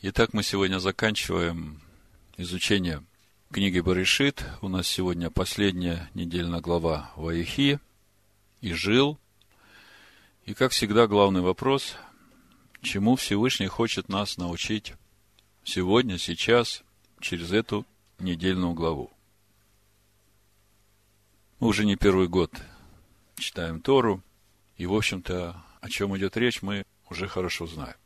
Итак, мы сегодня заканчиваем изучение книги Баришит. У нас сегодня последняя недельная глава Ваихи и Жил. И, как всегда, главный вопрос, чему Всевышний хочет нас научить сегодня, сейчас, через эту недельную главу. Мы уже не первый год читаем Тору, и, в общем-то, о чем идет речь, мы уже хорошо знаем.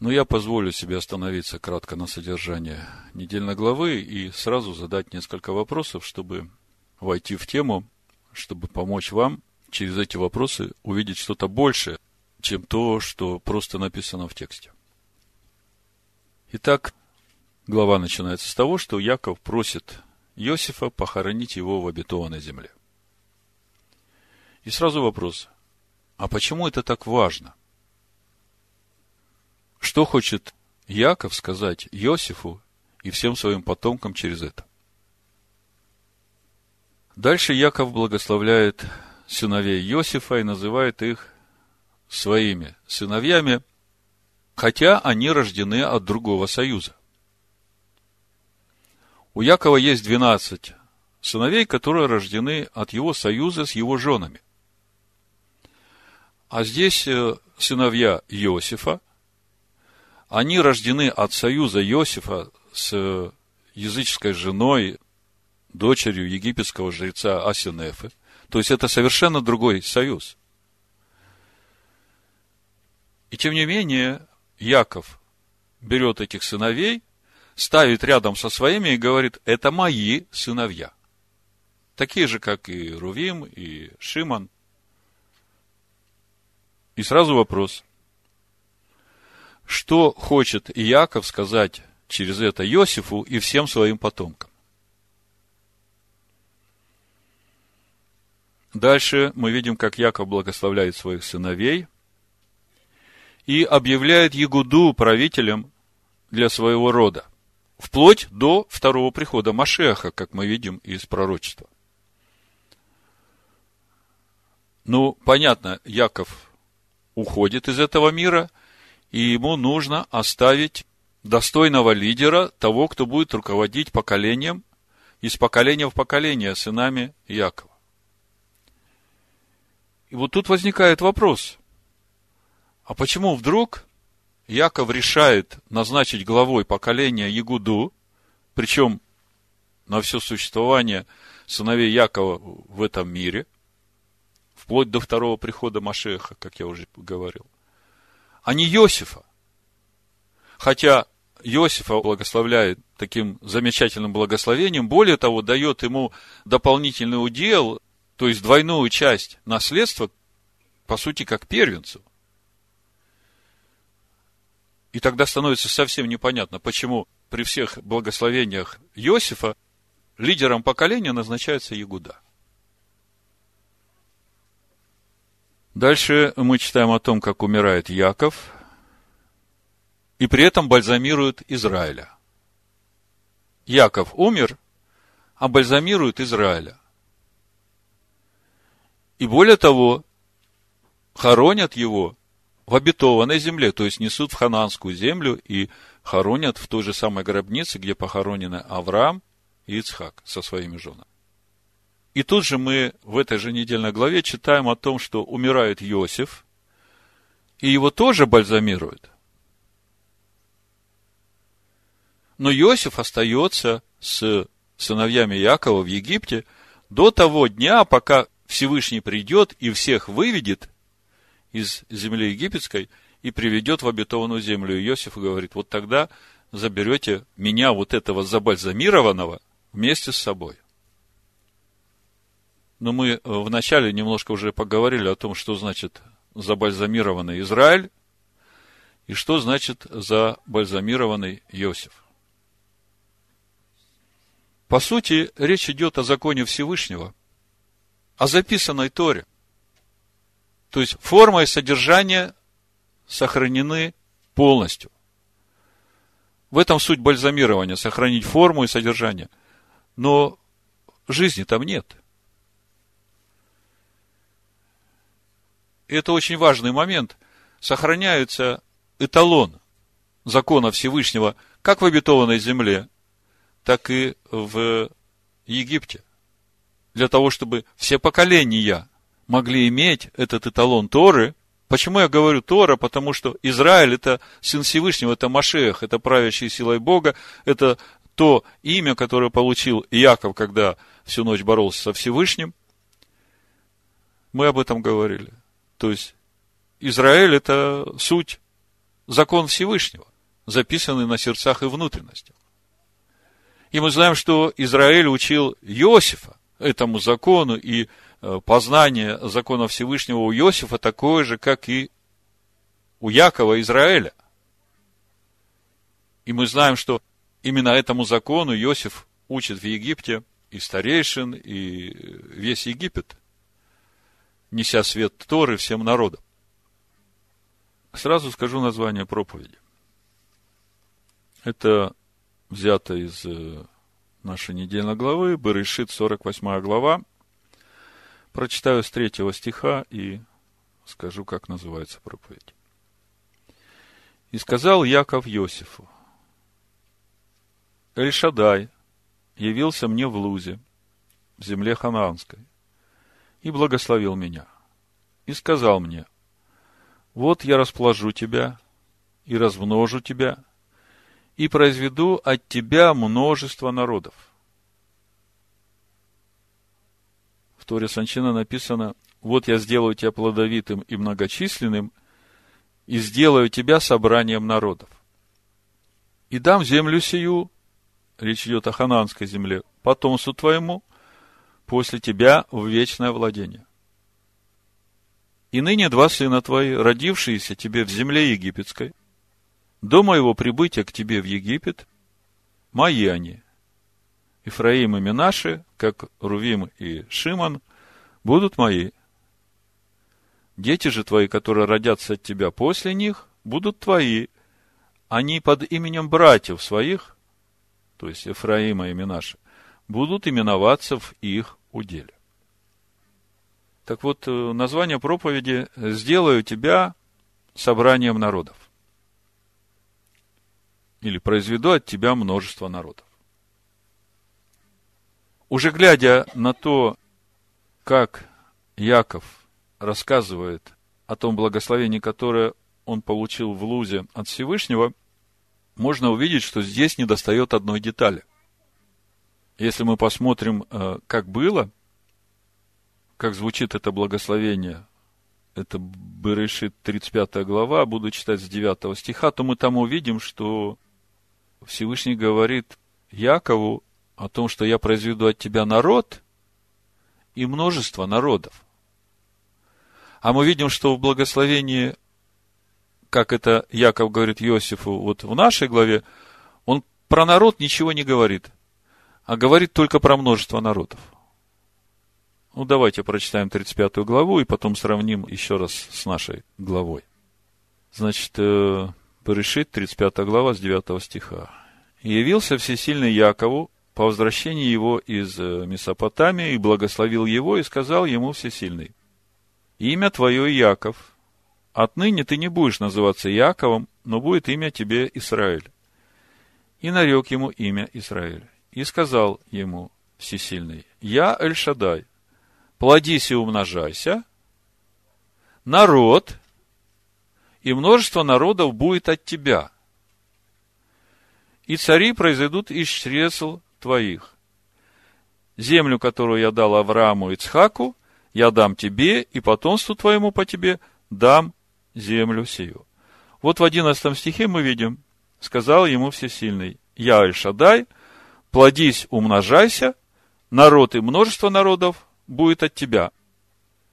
Но я позволю себе остановиться кратко на содержании недельной главы и сразу задать несколько вопросов, чтобы войти в тему, чтобы помочь вам через эти вопросы увидеть что-то большее, чем то, что просто написано в тексте. Итак, глава начинается с того, что Яков просит Иосифа похоронить его в обетованной земле. И сразу вопрос, а почему это так важно? Что хочет Яков сказать Иосифу и всем своим потомкам через это? Дальше Яков благословляет сыновей Иосифа и называет их своими сыновьями, хотя они рождены от другого союза. У Якова есть 12 сыновей, которые рождены от его союза с его женами. А здесь э, сыновья Иосифа, они рождены от союза Иосифа с языческой женой, дочерью египетского жреца Асинефы. То есть это совершенно другой союз. И тем не менее, Яков берет этих сыновей, ставит рядом со своими и говорит, это мои сыновья. Такие же, как и Рувим, и Шиман. И сразу вопрос – что хочет Иаков сказать через это Иосифу и всем своим потомкам. Дальше мы видим, как Яков благословляет своих сыновей и объявляет Ягуду правителем для своего рода, вплоть до второго прихода Машеха, как мы видим из пророчества. Ну, понятно, Яков уходит из этого мира – и ему нужно оставить достойного лидера, того, кто будет руководить поколением, из поколения в поколение сынами Якова. И вот тут возникает вопрос, а почему вдруг Яков решает назначить главой поколения Ягуду, причем на все существование сыновей Якова в этом мире, вплоть до второго прихода Машеха, как я уже говорил – а не Иосифа. Хотя Иосифа благословляет таким замечательным благословением, более того, дает ему дополнительный удел, то есть двойную часть наследства, по сути, как первенцу. И тогда становится совсем непонятно, почему при всех благословениях Иосифа лидером поколения назначается Ягуда. Дальше мы читаем о том, как умирает Яков, и при этом бальзамирует Израиля. Яков умер, а бальзамирует Израиля. И более того, хоронят его в обетованной земле, то есть несут в хананскую землю и хоронят в той же самой гробнице, где похоронены Авраам и Ицхак со своими женами. И тут же мы в этой же недельной главе читаем о том, что умирает Иосиф, и его тоже бальзамируют. Но Иосиф остается с сыновьями Якова в Египте до того дня, пока Всевышний придет и всех выведет из земли египетской и приведет в обетованную землю. Иосиф говорит, вот тогда заберете меня, вот этого забальзамированного, вместе с собой. Но мы э, вначале немножко уже поговорили о том, что значит забальзамированный Израиль и что значит забальзамированный Иосиф. По сути, речь идет о законе Всевышнего, о записанной Торе. То есть форма и содержание сохранены полностью. В этом суть бальзамирования, сохранить форму и содержание. Но жизни там нет. Это очень важный момент. Сохраняется эталон, закона Всевышнего как в обетованной земле, так и в Египте. Для того, чтобы все поколения могли иметь этот эталон Торы. Почему я говорю Тора? Потому что Израиль – это сын Всевышнего, это Машех, это правящий силой Бога, это то имя, которое получил Иаков, когда всю ночь боролся со Всевышним. Мы об этом говорили. То есть, Израиль – это суть, закон Всевышнего, записанный на сердцах и внутренностях. И мы знаем, что Израиль учил Иосифа этому закону, и э, познание закона Всевышнего у Иосифа такое же, как и у Якова Израиля. И мы знаем, что именно этому закону Иосиф учит в Египте и старейшин, и весь Египет, неся свет Торы всем народам. Сразу скажу название проповеди. Это взято из э, нашей недельной главы, Берешит, 48 глава. Прочитаю с третьего стиха и скажу, как называется проповедь. «И сказал Яков Иосифу, Эльшадай явился мне в Лузе, в земле ханаанской, и благословил меня, и сказал мне, вот я расположу тебя и размножу тебя, и произведу от тебя множество народов. В Торе Санчина написано, вот я сделаю тебя плодовитым и многочисленным, и сделаю тебя собранием народов. И дам землю сию, речь идет о хананской земле, потомству твоему, после тебя в вечное владение. И ныне два сына твои, родившиеся тебе в земле египетской, до моего прибытия к тебе в Египет, мои они. Ифраим и Минаши, как Рувим и Шиман, будут мои. Дети же твои, которые родятся от тебя после них, будут твои. Они под именем братьев своих, то есть Ефраима и Минаши, будут именоваться в их уделе. Так вот, э, название проповеди «Сделаю тебя собранием народов» или произведу от тебя множество народов. Уже глядя на то, как Яков рассказывает о том благословении, которое он получил в Лузе от Всевышнего, можно увидеть, что здесь недостает одной детали. Если мы посмотрим, э, как было, как звучит это благословение, это Берешит 35 глава, буду читать с 9 стиха, то мы там увидим, что Всевышний говорит Якову о том, что я произведу от тебя народ и множество народов. А мы видим, что в благословении, как это Яков говорит Иосифу вот в нашей главе, он про народ ничего не говорит, а говорит только про множество народов. Ну, давайте прочитаем 35 главу и потом сравним еще раз с нашей главой. Значит, э, Берешит, 35 глава, с 9 стиха. «И явился всесильный Якову по возвращении его из э, Месопотамии и благословил его и сказал ему всесильный, «Имя твое Яков, отныне ты не будешь называться Яковом, но будет имя тебе Израиль». И нарек ему имя Израиль. И сказал ему всесильный, «Я Эль-Шадай, плодись и умножайся, народ и множество народов будет от тебя. И цари произойдут из чресл твоих. Землю, которую я дал Аврааму и Цхаку, я дам тебе, и потомству твоему по тебе дам землю сию. Вот в одиннадцатом стихе мы видим, сказал ему Всесильный, я Аль-Шадай, плодись, умножайся, народ и множество народов будет от тебя.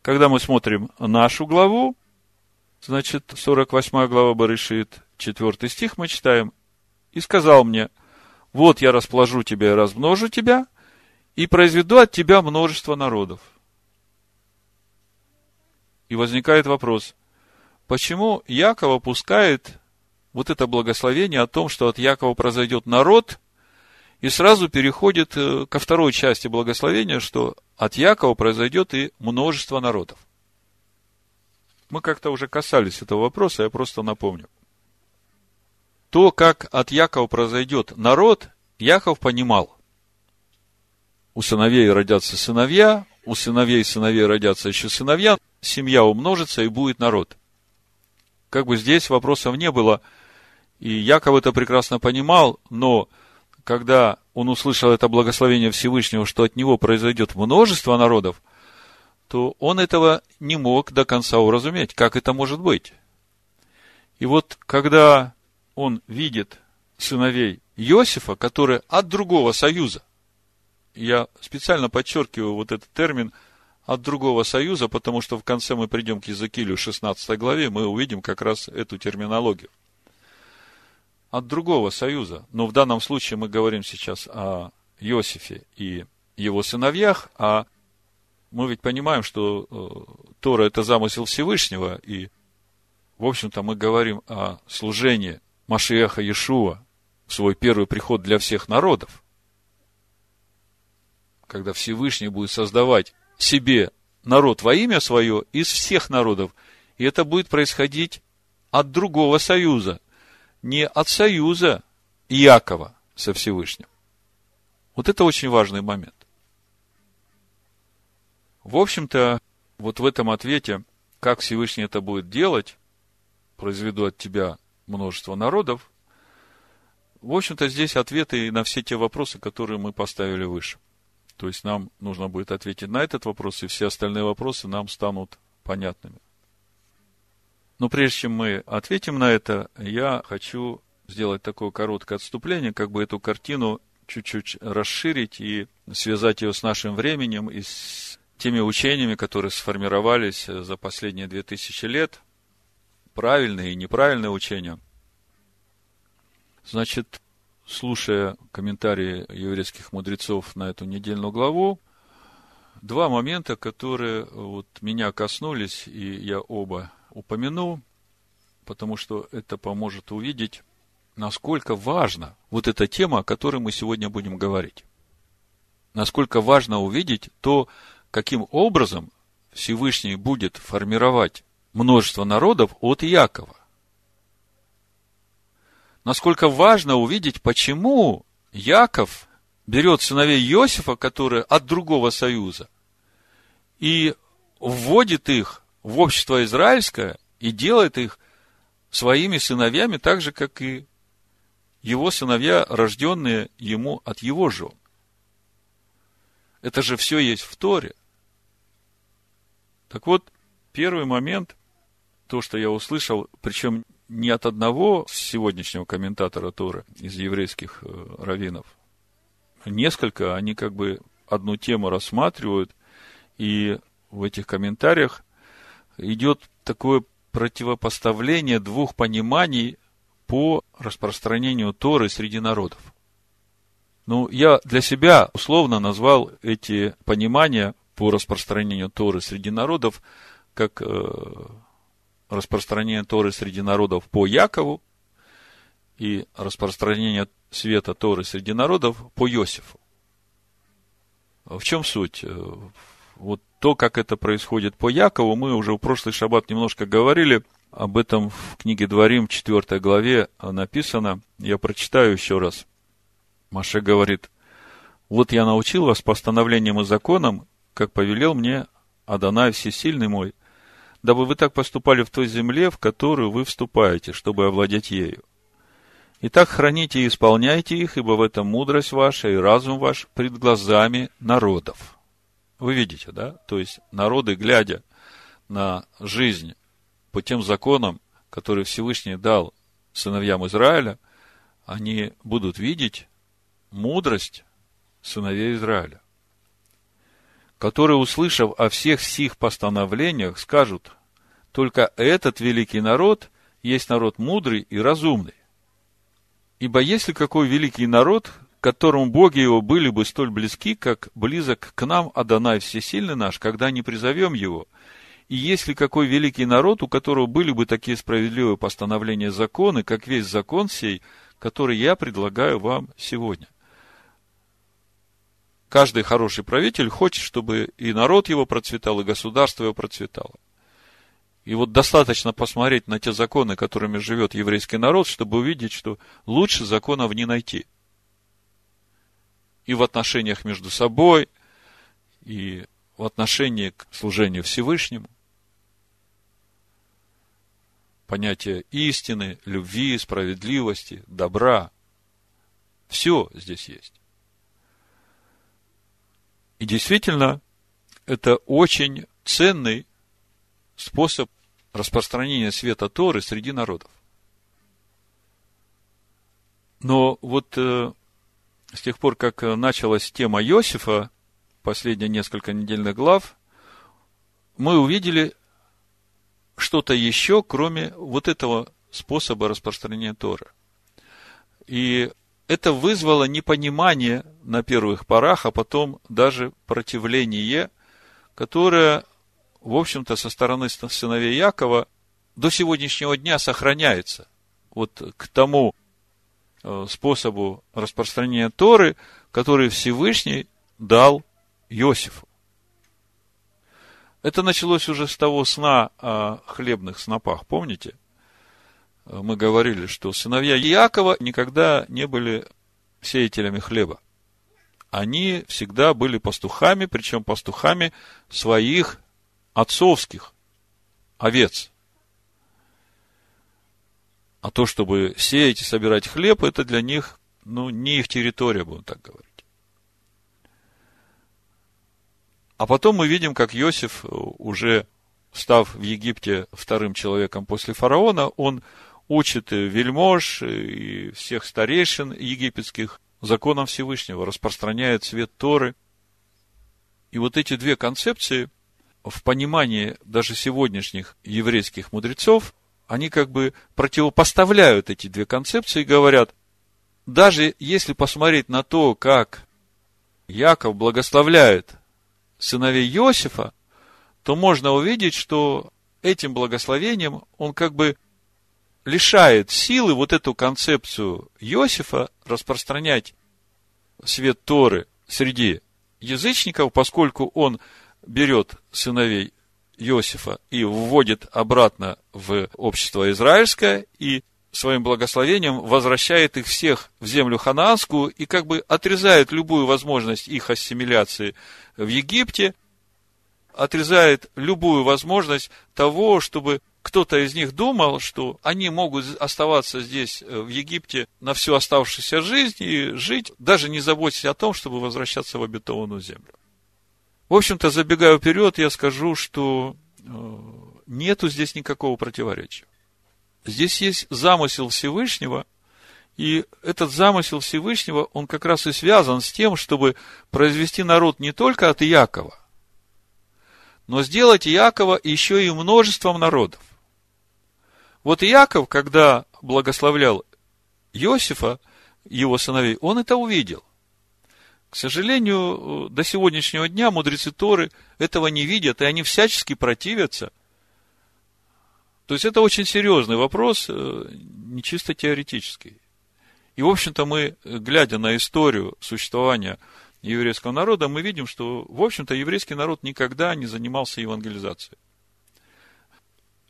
Когда мы смотрим нашу главу, Значит, 48 глава Барышит, 4 стих мы читаем. «И сказал мне, вот я расположу тебя и размножу тебя, и произведу от тебя множество народов». И возникает вопрос, почему Яков опускает вот это благословение о том, что от Якова произойдет народ, и сразу переходит э, ко второй части благословения, что от Якова произойдет и множество народов. Мы как-то уже касались этого вопроса, я просто напомню. то, как от Якова произойдет народ, Яков понимал. У сыновей родятся сыновья, у сыновей сыновей родятся еще сыновья, семья умножится и будет народ. Как бы здесь вопросов не было, и Яков это прекрасно понимал, но когда он услышал это благословение Всевышнего, что от него произойдет множество народов, то он этого не мог до конца уразуметь, как это может быть. И вот когда он видит сыновей Иосифа, которые от другого союза, я специально подчеркиваю вот этот термин от другого союза, потому что в конце мы придем к Языкилю 16 главе, мы увидим как раз эту терминологию. От другого союза. Но в данном случае мы говорим сейчас о Иосифе и его сыновьях, а мы ведь понимаем, что э, Тора – это замысел Всевышнего, и, в общем-то, мы говорим о служении Машиеха Иешуа в свой первый приход для всех народов. Когда Всевышний будет создавать себе народ во имя свое из всех народов, и это будет происходить от другого союза, не от союза Иакова со Всевышним. Вот это очень важный момент. В общем-то, вот в этом ответе, как Всевышний это будет делать, произведу от тебя множество народов, в общем-то, здесь ответы на все те вопросы, которые мы поставили выше. То есть нам нужно будет ответить на этот вопрос, и все остальные вопросы нам станут понятными. Но прежде чем мы ответим на это, я хочу сделать такое короткое отступление, как бы эту картину чуть-чуть расширить и связать ее с нашим временем и с теми учениями, которые сформировались за последние две тысячи лет, правильные и неправильные учения. Значит, слушая комментарии еврейских мудрецов на эту недельную главу, два момента, которые вот меня коснулись, и я оба упомяну, потому что это поможет увидеть, насколько важна вот эта тема, о которой мы сегодня будем говорить. Насколько важно увидеть то, каким образом Всевышний будет формировать множество народов от Якова. Насколько важно увидеть, почему Яков берет сыновей Иосифа, которые от другого союза, и вводит их в общество израильское и делает их своими сыновьями, так же, как и его сыновья, рожденные ему от его жен. Это же все есть в Торе. Так вот, первый момент, то, что я услышал, причем не от одного сегодняшнего комментатора Торы из еврейских э, раввинов. Несколько, они как бы одну тему рассматривают, и в этих комментариях идет такое противопоставление двух пониманий по распространению Торы среди народов. Ну, я для себя условно назвал эти понимания по распространению Торы среди народов как э, распространение Торы среди народов по Якову и распространение света Торы среди народов по Иосифу. В чем суть? Вот то, как это происходит по Якову, мы уже в прошлый шаббат немножко говорили – об этом в книге Дворим, 4 главе написано. Я прочитаю еще раз. Маше говорит, вот я научил вас постановлениям и законам, как повелел мне Адонай Всесильный мой, дабы вы так поступали в той земле, в которую вы вступаете, чтобы овладеть ею. Итак, храните и исполняйте их, ибо в этом мудрость ваша и разум ваш пред глазами народов. Вы видите, да? То есть народы, глядя на жизнь по тем законам, которые Всевышний дал сыновьям Израиля, они будут видеть мудрость сыновей Израиля, которые, услышав о всех сих постановлениях, скажут, только этот великий народ есть народ мудрый и разумный. Ибо если какой великий народ, которому боги его были бы столь близки, как близок к нам Адонай Всесильный наш, когда не призовем его, и есть ли какой великий народ, у которого были бы такие справедливые постановления законы, как весь закон сей, который я предлагаю вам сегодня? Каждый хороший правитель хочет, чтобы и народ его процветал, и государство его процветало. И вот достаточно посмотреть на те законы, которыми живет еврейский народ, чтобы увидеть, что лучше законов не найти. И в отношениях между собой, и в отношении к служению Всевышнему. Понятие истины, любви, справедливости, добра. Все здесь есть. И действительно, это очень ценный способ распространения света Торы среди народов. Но вот э, с тех пор, как началась тема Иосифа, последние несколько недельных глав, мы увидели что-то еще, кроме вот этого способа распространения Торы. И это вызвало непонимание на первых порах, а потом даже противление, которое, в общем-то, со стороны сыновей Якова до сегодняшнего дня сохраняется. Вот к тому э, способу распространения Торы, который Всевышний дал Иосифу. Это началось уже с того сна о хлебных снопах, помните? Мы говорили, что сыновья Якова никогда не были сеятелями хлеба. Они всегда были пастухами, причем пастухами своих отцовских овец. А то, чтобы сеять и собирать хлеб, это для них, ну, не их территория, будем так говорить. А потом мы видим, как Иосиф, уже став в Египте вторым человеком после фараона, он учит вельмож и всех старейшин египетских законам Всевышнего, распространяет свет Торы. И вот эти две концепции в понимании даже сегодняшних еврейских мудрецов, они как бы противопоставляют эти две концепции и говорят, даже если посмотреть на то, как Яков благословляет сыновей Иосифа, то можно увидеть, что этим благословением он как бы лишает силы вот эту концепцию Иосифа распространять свет Торы среди язычников, поскольку он берет сыновей Иосифа и вводит обратно в общество израильское и своим благословением возвращает их всех в землю ханаанскую и как бы отрезает любую возможность их ассимиляции в Египте, отрезает любую возможность того, чтобы кто-то из них думал, что они могут оставаться здесь, э, в Египте, на всю оставшуюся жизнь и жить, даже не заботясь о том, чтобы возвращаться в обетованную землю. В общем-то, забегая вперед, я скажу, что э, нету здесь никакого противоречия. Здесь есть замысел Всевышнего, и этот замысел Всевышнего, он как раз и связан с тем, чтобы произвести народ не только от Иакова, но сделать Иакова еще и множеством народов. Вот Иаков, когда благословлял Иосифа, его сыновей, он это увидел. К сожалению, до сегодняшнего дня мудрецы Торы этого не видят, и они всячески противятся – то есть это очень серьезный вопрос, э, не чисто теоретический. И, в общем-то, мы, глядя на историю существования еврейского народа, мы видим, что, в общем-то, еврейский народ никогда не занимался евангелизацией.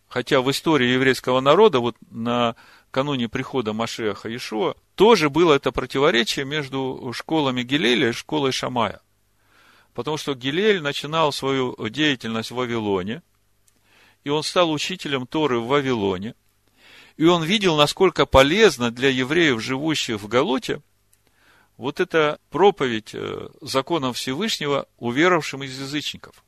Хотя в истории еврейского народа, вот на кануне прихода Машеха Иешуа, тоже было это противоречие между школами Гилеля и школой Шамая. Потому что Гилель начинал свою деятельность в Вавилоне – и он стал учителем Торы в Вавилоне, и он видел, насколько полезно для евреев, живущих в Галуте, вот эта проповедь э, законов Всевышнего уверовавшим из язычников.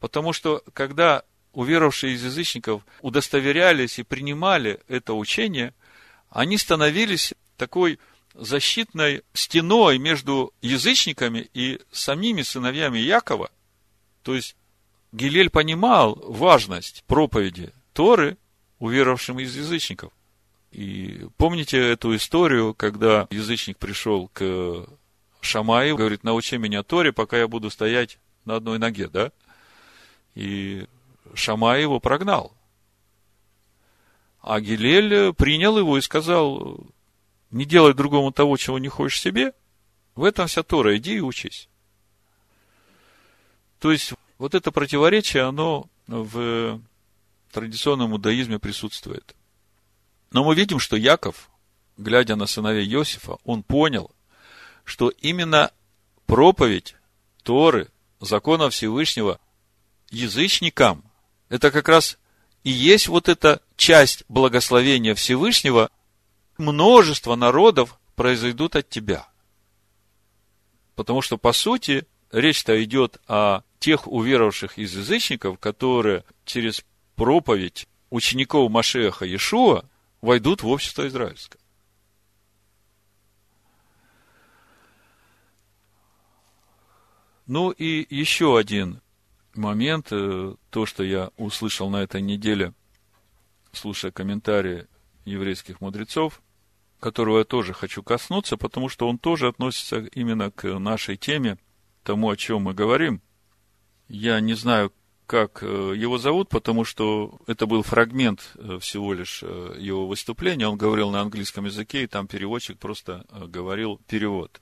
Потому что, когда уверовавшие из язычников удостоверялись и принимали это учение, они становились такой защитной стеной между язычниками и самими сыновьями Якова. То есть, Гилель понимал важность проповеди Торы уверовавшим из язычников. И помните эту историю, когда язычник пришел к Шамаю, говорит, научи меня Торе, пока я буду стоять на одной ноге, да? И Шамай его прогнал. А Гилель принял его и сказал, не делай другому того, чего не хочешь себе. В этом вся Тора, иди и учись. То есть, вот это противоречие, оно в традиционном иудаизме присутствует. Но мы видим, что Яков, глядя на сыновей Иосифа, он понял, что именно проповедь Торы, закона Всевышнего язычникам, это как раз и есть вот эта часть благословения Всевышнего, множество народов произойдут от тебя. Потому что, по сути, речь-то идет о тех уверовавших из язычников, которые через проповедь учеников Машеха Иешуа войдут в общество израильское. Ну и еще один момент, э, то, что я услышал на этой неделе, слушая комментарии еврейских мудрецов, которого я тоже хочу коснуться, потому что он тоже относится именно к нашей теме, тому, о чем мы говорим. Я не знаю, как э, его зовут, потому что это был фрагмент э, всего лишь его выступления. Он говорил на английском языке, и там переводчик просто говорил перевод.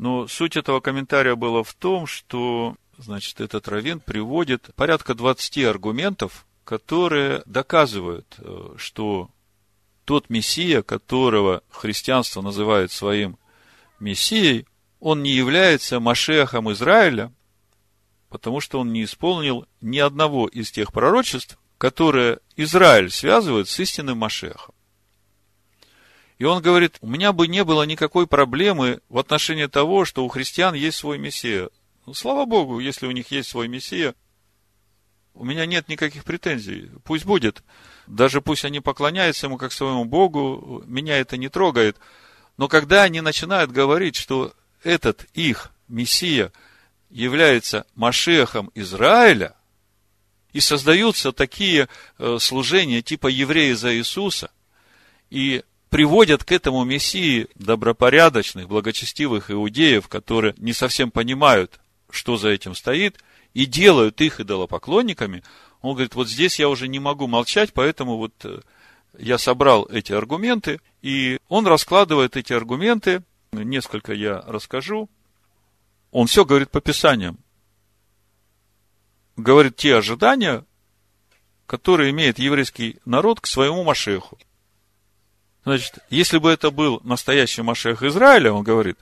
Но суть этого комментария была в том, что значит, этот раввин приводит порядка 20 аргументов, которые доказывают, э, что тот Мессия, которого христианство называет своим Мессией, он не является Машехом Израиля, потому что он не исполнил ни одного из тех пророчеств, которые Израиль связывает с истинным Машехом. И он говорит, у меня бы не было никакой проблемы в отношении того, что у христиан есть свой Мессия. Ну, слава Богу, если у них есть свой Мессия, у меня нет никаких претензий. Пусть будет. Даже пусть они поклоняются ему как своему Богу, меня это не трогает. Но когда они начинают говорить, что этот их Мессия является Машехом Израиля, и создаются такие э, служения типа евреи за Иисуса, и приводят к этому Мессии добропорядочных, благочестивых иудеев, которые не совсем понимают, что за этим стоит, и делают их идолопоклонниками, он говорит, вот здесь я уже не могу молчать, поэтому вот э, я собрал эти аргументы, и он раскладывает эти аргументы, несколько я расскажу. Он все говорит по Писаниям. Говорит те ожидания, которые имеет еврейский народ к своему Машеху. Значит, если бы это был настоящий Машех Израиля, он говорит,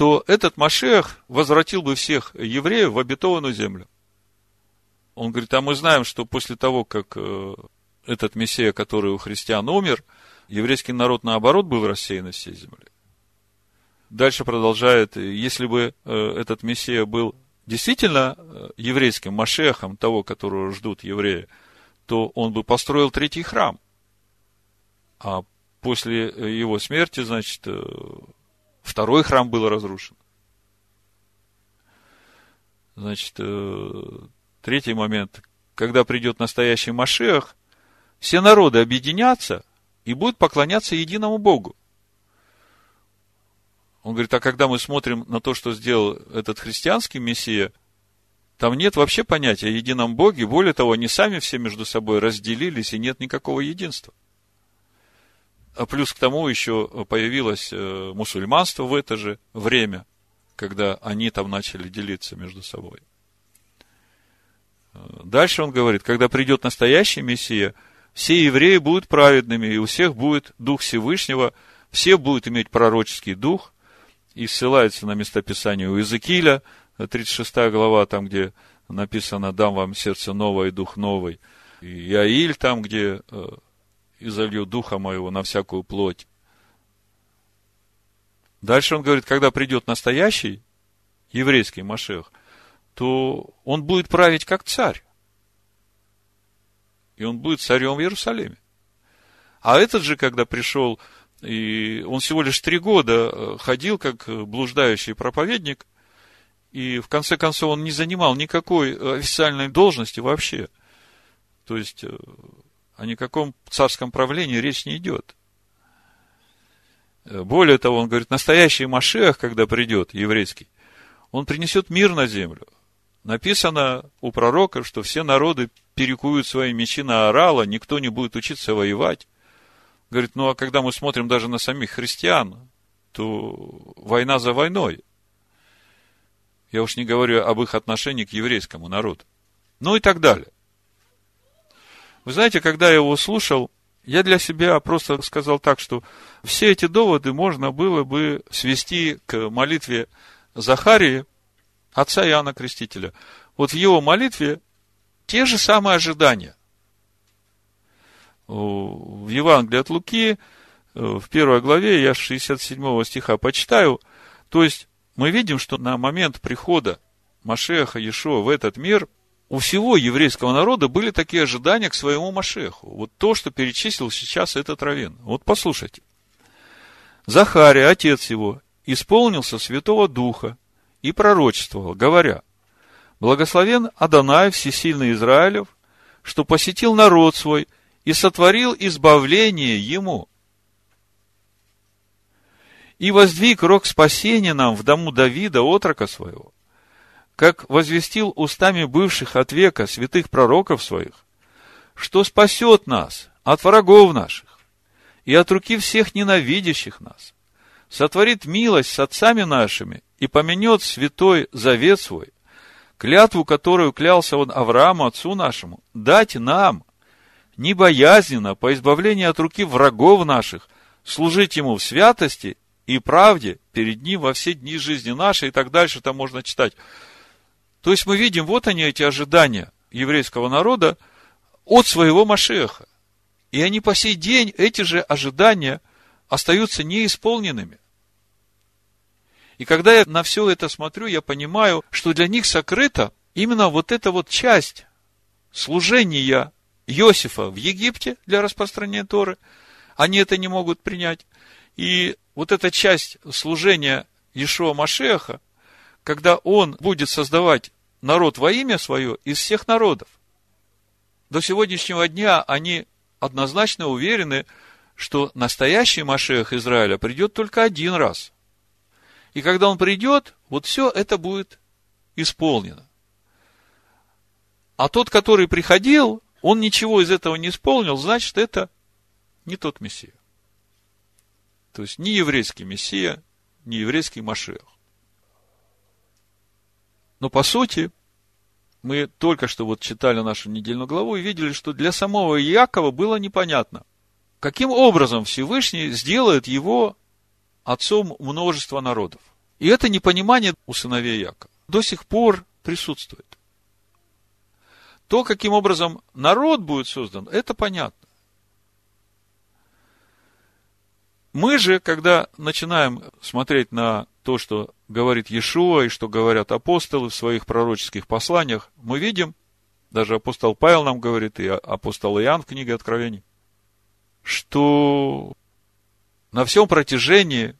то этот Машех возвратил бы всех евреев в обетованную землю. Он говорит, а мы знаем, что после того, как э, этот Мессия, который у христиан умер, еврейский народ, наоборот, был рассеян из всей земли. Дальше продолжает, если бы э, этот Мессия был действительно э, еврейским Машехом, того, которого ждут евреи, то он бы построил третий храм. А после его смерти, значит, Второй храм был разрушен. Значит, э, третий момент. Когда придет настоящий Машех, все народы объединятся и будут поклоняться единому Богу. Он говорит, а когда мы смотрим на то, что сделал этот христианский Мессия, там нет вообще понятия о едином Боге. Более того, они сами все между собой разделились, и нет никакого единства. А плюс к тому еще появилось э, мусульманство в это же время, когда они там начали делиться между собой. Э, дальше он говорит, когда придет настоящий Мессия, все евреи будут праведными, и у всех будет Дух Всевышнего, все будут иметь пророческий дух, и ссылается на местописание у Иезекииля, 36 глава, там, где написано «Дам вам сердце новое и дух новый», и Иаиль, там, где э, и залью духа моего на всякую плоть. Дальше он говорит, когда придет настоящий еврейский Машех, то он будет править как царь. И он будет царем в Иерусалиме. А этот же, когда пришел, и он всего лишь три года э, ходил как блуждающий проповедник, и в конце концов он не занимал никакой официальной должности вообще. То есть э, о никаком царском правлении речь не идет. Более того, он говорит, настоящий Машех, когда придет, еврейский, он принесет мир на землю. Написано у пророка, что все народы перекуют свои мечи на орала, никто не будет учиться воевать. Говорит, ну а когда мы смотрим даже на самих христиан, то война за войной. Я уж не говорю об их отношении к еврейскому народу. Ну и так далее. Вы знаете, когда я его слушал, я для себя просто сказал так, что все эти доводы можно было бы свести к молитве Захарии, отца Иоанна Крестителя. Вот в его молитве те же самые ожидания. В Евангелии от Луки, в первой главе, я с 67 стиха почитаю, то есть мы видим, что на момент прихода Машеха Иешуа в этот мир – у всего еврейского народа были такие ожидания к своему Машеху. Вот то, что перечислил сейчас этот Равен. Вот послушайте. Захария, отец его, исполнился Святого Духа и пророчествовал, говоря, «Благословен Адонай, всесильный Израилев, что посетил народ свой и сотворил избавление ему, и воздвиг рог спасения нам в дому Давида, отрока своего, как возвестил устами бывших от века святых пророков своих, что спасет нас от врагов наших и от руки всех ненавидящих нас, сотворит милость с отцами нашими и поменет святой завет свой, клятву, которую клялся он Аврааму, отцу нашему, дать нам, не боязненно, по избавлению от руки врагов наших, служить ему в святости и правде перед ним во все дни жизни нашей, и так дальше там можно читать. То есть мы видим, вот они, эти ожидания еврейского народа от своего Машеха. И они по сей день, эти же ожидания, остаются неисполненными. И когда я на все это смотрю, я понимаю, что для них сокрыта именно вот эта вот часть служения Иосифа в Египте для распространения Торы. Они это не могут принять. И вот эта часть служения Ишуа Машеха, когда он будет создавать народ во имя свое из всех народов. До сегодняшнего дня они однозначно уверены, что настоящий Машех Израиля придет только один раз. И когда он придет, вот все это будет исполнено. А тот, который приходил, он ничего из этого не исполнил, значит, это не тот Мессия. То есть, не еврейский Мессия, не еврейский Машех. Но по сути, мы только что вот читали нашу недельную главу и видели, что для самого Якова было непонятно, каким образом Всевышний сделает его отцом множества народов. И это непонимание у сыновей Якова до сих пор присутствует. То, каким образом народ будет создан, это понятно. Мы же, когда начинаем смотреть на то, что говорит Иешуа и что говорят апостолы в своих пророческих посланиях, мы видим, даже апостол Павел нам говорит, и апостол Иоанн в книге Откровений, что на всем протяжении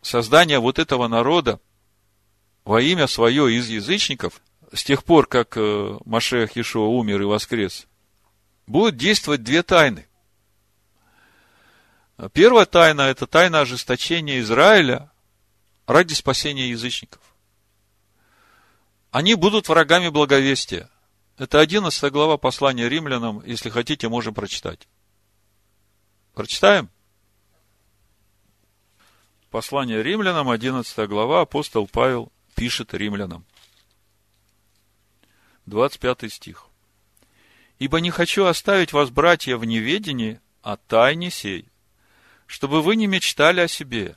создания вот этого народа во имя свое из язычников, с тех пор, как э, Машех Иешуа умер и воскрес, будут действовать две тайны. Первая тайна – это тайна ожесточения Израиля ради спасения язычников. Они будут врагами благовестия. Это 11 глава послания римлянам, если хотите, можем прочитать. Прочитаем? Послание римлянам, 11 глава, апостол Павел пишет римлянам. 25 стих. «Ибо не хочу оставить вас, братья, в неведении о тайне сей, чтобы вы не мечтали о себе,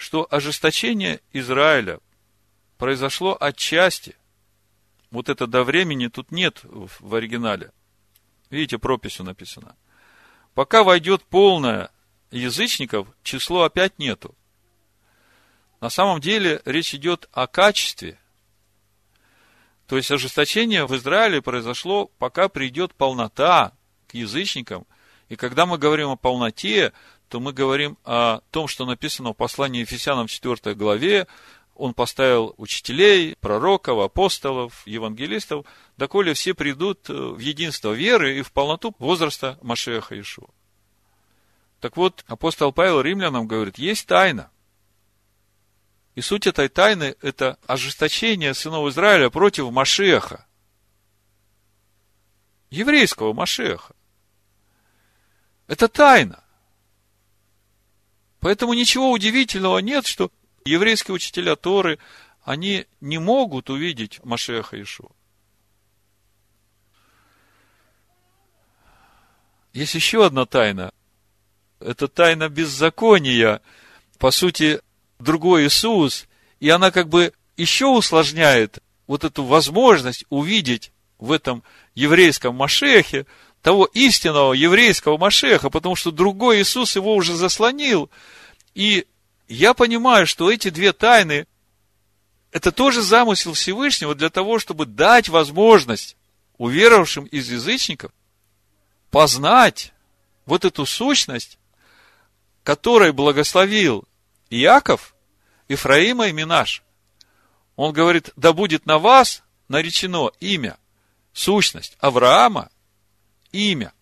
что ожесточение Израиля произошло отчасти. Вот это до времени тут нет в оригинале. Видите, прописью написано. Пока войдет полное язычников, число опять нету. На самом деле речь идет о качестве. То есть ожесточение в Израиле произошло, пока придет полнота к язычникам. И когда мы говорим о полноте, то мы говорим о том, что написано в послании Ефесянам 4 главе, он поставил учителей, пророков, апостолов, евангелистов, доколе все придут в единство веры и в полноту возраста Машеха Ишуа. Так вот, апостол Павел римлянам говорит, есть тайна. И суть этой тайны – это ожесточение сынов Израиля против Машеха. Еврейского Машеха. Это тайна. Поэтому ничего удивительного нет, что еврейские учителя Торы, они не могут увидеть Машеха Ишуа. есть еще одна тайна. Это тайна беззакония. По сути, другой Иисус. И она как бы еще усложняет вот эту возможность увидеть в этом еврейском Машехе того истинного еврейского Машеха, потому что другой Иисус его уже заслонил. И я понимаю, что эти две тайны – это тоже замысел Всевышнего для того, чтобы дать возможность уверовавшим из язычников познать вот эту сущность, которой благословил Иаков, Ифраима и Минаш. Он говорит, да будет на вас наречено имя, сущность Авраама, имя,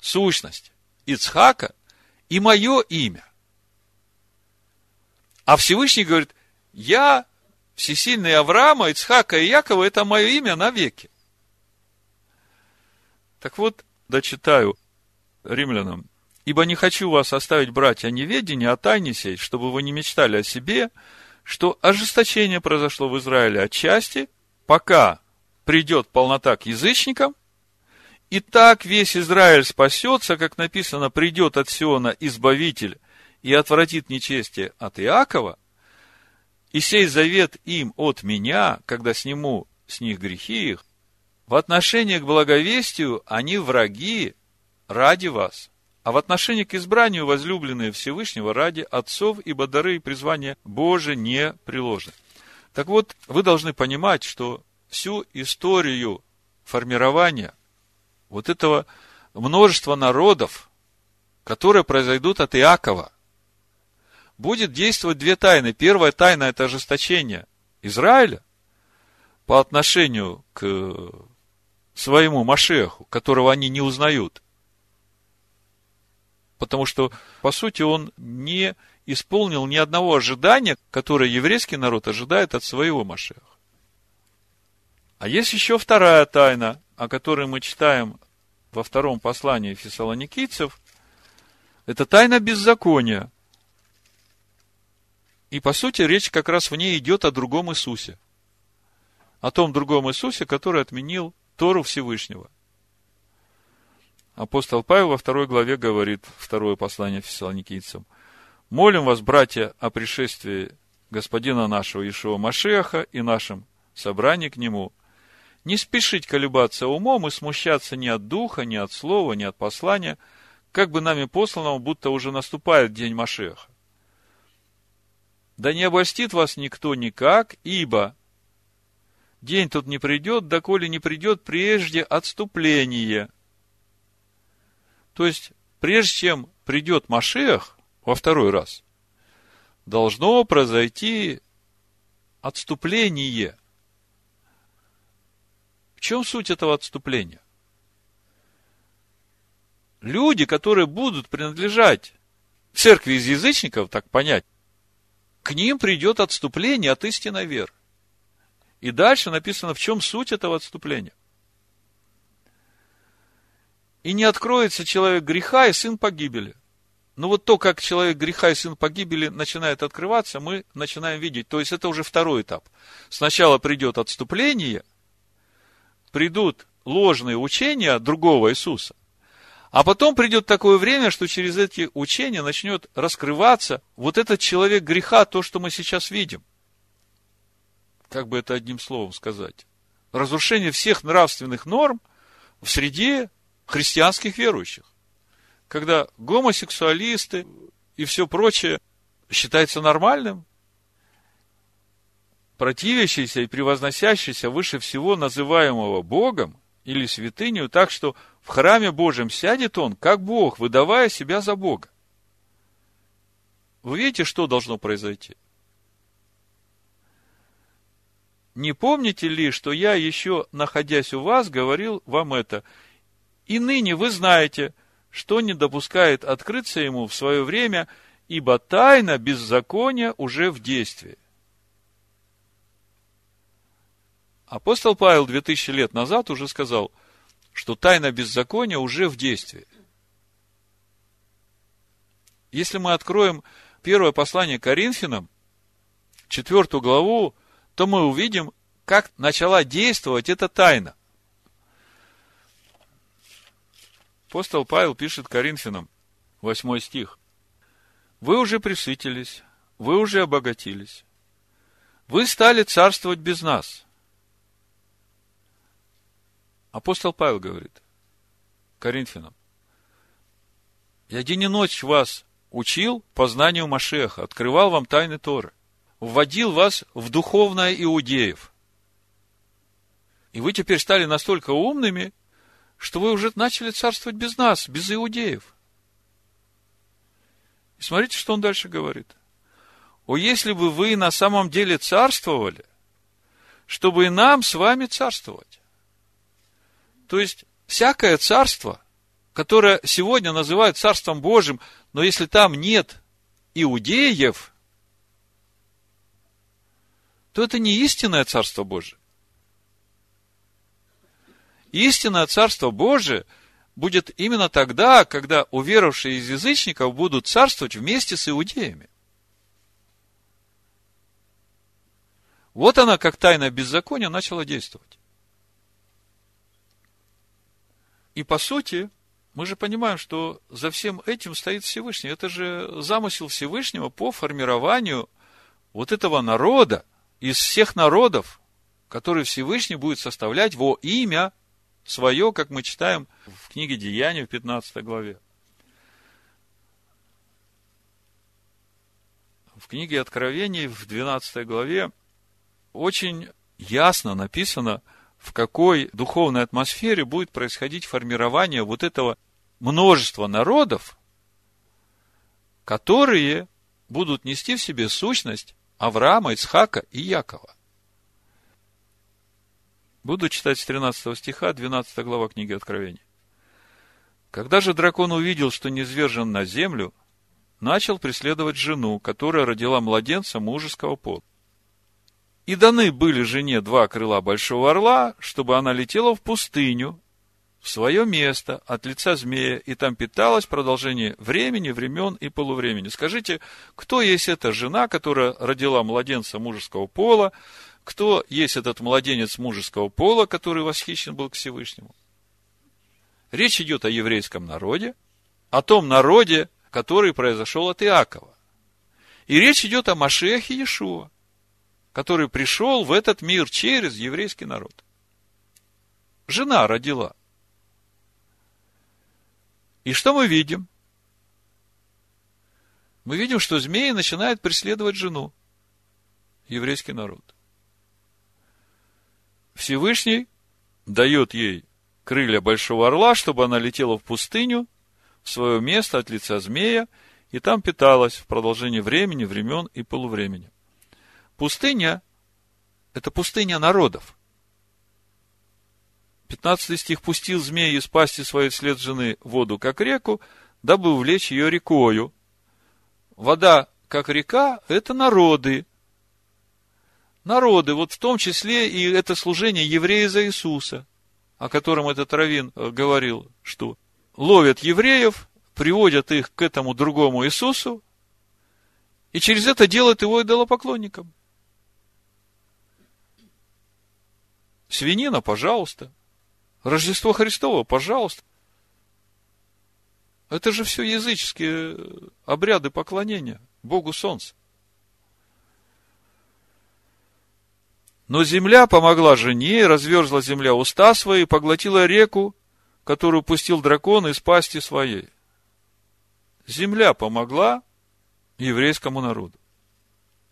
сущность Ицхака и мое имя. А Всевышний говорит, я всесильный Авраама, Ицхака и Якова, это мое имя навеки. Так вот, дочитаю римлянам. Ибо не хочу вас оставить, братья, неведения о тайне сей, чтобы вы не мечтали о себе, что ожесточение произошло в Израиле отчасти, пока придет полнота к язычникам, и так весь Израиль спасется, как написано, придет от Сиона Избавитель и отвратит нечестие от Иакова, и сей завет им от меня, когда сниму с них грехи их, в отношении к благовестию они враги ради вас, а в отношении к избранию возлюбленные Всевышнего ради отцов, ибо дары и призвания Божие не приложены. Так вот, вы должны понимать, что всю историю формирования вот этого множества народов, которые произойдут от Иакова, будет действовать две тайны. Первая тайна – это ожесточение Израиля по отношению к своему Машеху, которого они не узнают. Потому что, по сути, он не исполнил ни одного ожидания, которое еврейский народ ожидает от своего Машеха. А есть еще вторая тайна, о которой мы читаем во втором послании фессалоникийцев. Это тайна беззакония. И, по сути, речь как раз в ней идет о другом Иисусе. О том другом Иисусе, который отменил Тору Всевышнего. Апостол Павел во второй главе говорит, второе послание фессалоникийцам, «Молим вас, братья, о пришествии Господина нашего Ишуа Машеха и нашем собрании к Нему, не спешить колебаться умом и смущаться ни от духа, ни от слова, ни от послания, как бы нами посланного, будто уже наступает день Машеха. Да не обольстит вас никто никак, ибо день тут не придет, доколе не придет прежде отступление. То есть, прежде чем придет Машех во второй раз, должно произойти отступление. В чем суть этого отступления? Люди, которые будут принадлежать церкви из язычников, так понять, к ним придет отступление от истинной веры. И дальше написано, в чем суть этого отступления. И не откроется человек греха и сын погибели. Но вот то, как человек греха и сын погибели начинает открываться, мы начинаем видеть. То есть это уже второй этап. Сначала придет отступление, придут ложные учения другого Иисуса. А потом придет такое время, что через эти учения начнет раскрываться вот этот человек греха, то, что мы сейчас видим как бы это одним словом сказать, разрушение всех нравственных норм в среде христианских верующих. Когда гомосексуалисты и все прочее считается нормальным, противящийся и превозносящийся выше всего называемого Богом или святынью, так что в храме Божьем сядет он, как Бог, выдавая себя за Бога. Вы видите, что должно произойти? Не помните ли, что я еще, находясь у вас, говорил вам это? И ныне вы знаете, что не допускает открыться ему в свое время, ибо тайна беззакония уже в действии. Апостол Павел 2000 лет назад уже сказал, что тайна беззакония уже в действии. Если мы откроем первое послание Коринфянам, четвертую главу, то мы увидим, как начала действовать эта тайна. Апостол Павел пишет Коринфянам, 8 стих. Вы уже присытились, вы уже обогатились. Вы стали царствовать без нас. Апостол Павел говорит Коринфянам, я день и ночь вас учил познанию Машеха, открывал вам тайны Торы, вводил вас в духовное иудеев. И вы теперь стали настолько умными, что вы уже начали царствовать без нас, без иудеев. И смотрите, что он дальше говорит. О, если бы вы на самом деле царствовали, чтобы и нам с вами царствовать. То есть, всякое царство, которое сегодня называют царством Божьим, но если там нет иудеев, то это не истинное царство Божие. Истинное царство Божие будет именно тогда, когда уверовавшие из язычников будут царствовать вместе с иудеями. Вот она, как тайна беззакония, начала действовать. И по сути, мы же понимаем, что за всем этим стоит Всевышний. Это же замысел Всевышнего по формированию вот этого народа из всех народов, который Всевышний будет составлять во имя свое, как мы читаем в книге Деяний в 15 главе. В книге Откровений в 12 главе очень ясно написано, в какой духовной атмосфере будет происходить формирование вот этого множества народов, которые будут нести в себе сущность Авраама, Ицхака и Якова. Буду читать с 13 стиха, 12 глава книги Откровений. Когда же дракон увидел, что низвержен на землю, начал преследовать жену, которая родила младенца мужеского пола. И даны были жене два крыла большого орла, чтобы она летела в пустыню, в свое место от лица змея, и там питалась продолжение времени, времен и полувремени. Скажите, кто есть эта жена, которая родила младенца мужеского пола, кто есть этот младенец мужеского пола, который восхищен был к Всевышнему? Речь идет о еврейском народе, о том народе, который произошел от Иакова. И речь идет о Машехе Иешуа, который пришел в этот мир через еврейский народ. Жена родила. И что мы видим? Мы видим, что змеи начинают преследовать жену, еврейский народ. Всевышний дает ей крылья большого орла, чтобы она летела в пустыню, в свое место от лица змея, и там питалась в продолжении времени, времен и полувремени. Пустыня – это пустыня народов. 15 стих «Пустил змеи из пасти своей вслед жены воду, как реку, дабы увлечь ее рекою». Вода, как река, это народы, народы, вот в том числе и это служение еврея за Иисуса, о котором этот Равин э, говорил, что ловят евреев, приводят их к этому другому Иисусу, и через это делают его идолопоклонником. Свинина, пожалуйста. Рождество Христово, пожалуйста. Это же все языческие обряды поклонения Богу Солнца. Но земля помогла жене, разверзла земля уста свои, поглотила реку, которую пустил дракон из пасти своей. Земля помогла еврейскому народу.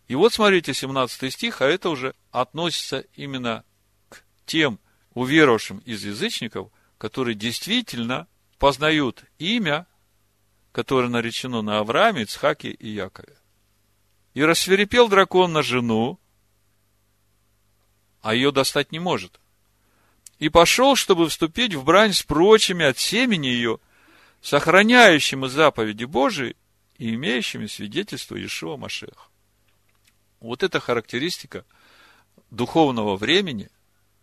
И вот смотрите, 17 стих, а это уже относится именно тем уверовавшим из язычников, которые действительно познают имя, которое наречено на Аврааме, Ицхаке и Якове. И рассверепел дракон на жену, а ее достать не может. И пошел, чтобы вступить в брань с прочими от семени ее, сохраняющими заповеди Божии и имеющими свидетельство Иешуа Машех. Вот эта характеристика духовного времени,